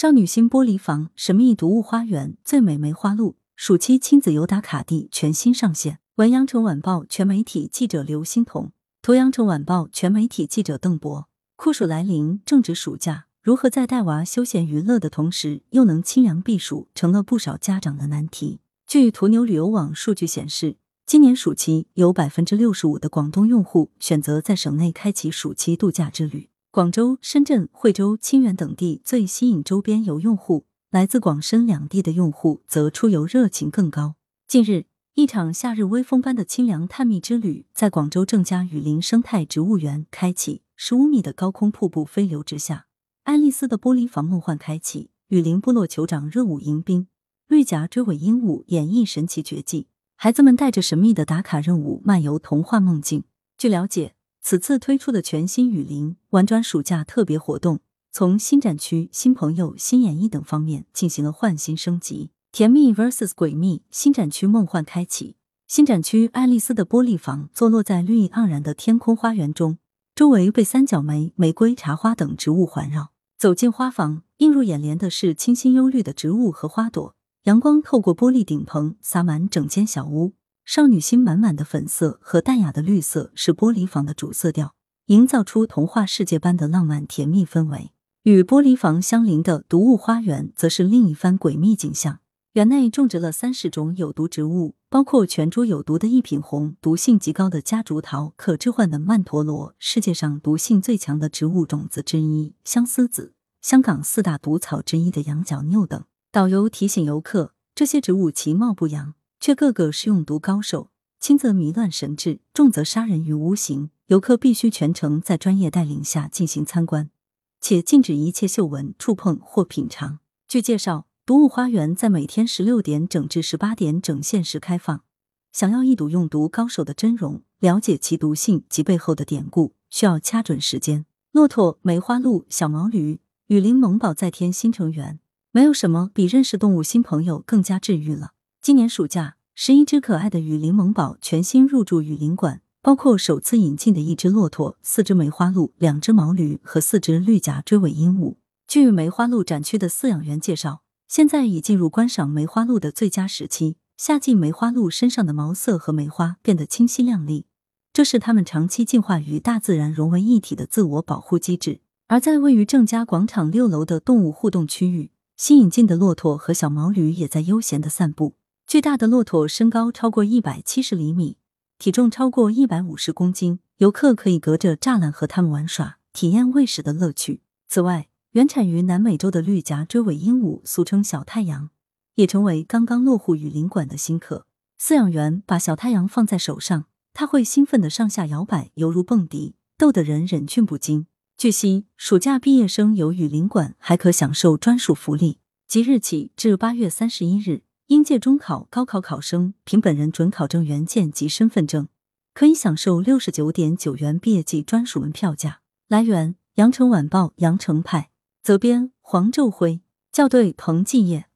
少女心玻璃房神秘毒物花园最美梅花鹿暑期亲子游打卡地全新上线。文阳城晚报全媒体记者刘欣彤，图阳城晚报全媒体记者邓博。酷暑来临，正值暑假，如何在带娃休闲娱乐的同时又能清凉避暑，成了不少家长的难题。据途牛旅游网数据显示，今年暑期有百分之六十五的广东用户选择在省内开启暑期度假之旅。广州、深圳、惠州、清远等地最吸引周边游用户，来自广深两地的用户则出游热情更高。近日，一场夏日微风般的清凉探秘之旅在广州正佳雨林生态植物园开启。十五米的高空瀑布飞流直下，爱丽丝的玻璃房梦幻开启。雨林部落酋长热舞迎宾，绿颊追尾鹦鹉演绎神奇绝技，孩子们带着神秘的打卡任务漫游童话梦境。据了解。此次推出的全新雨林玩转暑假特别活动，从新展区、新朋友、新演绎等方面进行了换新升级。甜蜜 vs 诡秘，新展区梦幻开启。新展区爱丽丝的玻璃房坐落在绿意盎然的天空花园中，周围被三角梅、玫瑰、茶花等植物环绕。走进花房，映入眼帘的是清新幽绿的植物和花朵，阳光透过玻璃顶棚洒满整间小屋。少女心满满的粉色和淡雅的绿色是玻璃房的主色调，营造出童话世界般的浪漫甜蜜氛围。与玻璃房相邻的毒物花园则是另一番诡秘景象。园内种植了三十种有毒植物，包括全株有毒的一品红、毒性极高的夹竹桃、可置换的曼陀罗，世界上毒性最强的植物种子之一相思子，香港四大毒草之一的羊角拗等。导游提醒游客，这些植物其貌不扬。却个个是用毒高手，轻则迷乱神智，重则杀人于无形。游客必须全程在专业带领下进行参观，且禁止一切嗅闻、触碰或品尝。据介绍，毒物花园在每天十六点整至十八点整限时开放。想要一睹用毒高手的真容，了解其毒性及背后的典故，需要掐准时间。骆驼、梅花鹿、小毛驴、雨林萌宝在天新成员，没有什么比认识动物新朋友更加治愈了。今年暑假，十一只可爱的雨林萌宝全新入住雨林馆，包括首次引进的一只骆驼、四只梅花鹿、两只毛驴和四只绿颊追尾鹦鹉。据梅花鹿展区的饲养员介绍，现在已进入观赏梅花鹿的最佳时期。夏季梅花鹿身上的毛色和梅花变得清晰亮丽，这是它们长期进化与大自然融为一体的自我保护机制。而在位于正佳广场六楼的动物互动区域，新引进的骆驼和小毛驴也在悠闲的散步。巨大的骆驼身高超过一百七十厘米，体重超过一百五十公斤，游客可以隔着栅栏和它们玩耍，体验喂食的乐趣。此外，原产于南美洲的绿颊锥尾鹦鹉，俗称小太阳，也成为刚刚落户雨林馆的新客。饲养员把小太阳放在手上，它会兴奋的上下摇摆，犹如蹦迪，逗得人忍俊不禁。据悉，暑假毕业生游雨林馆还可享受专属福利，即日起至八月三十一日。应届中考、高考考生凭本人准考证原件及身份证，可以享受六十九点九元毕业季专属门票价。来源：羊城晚报羊城派，责编：黄昼辉，校对：彭继业。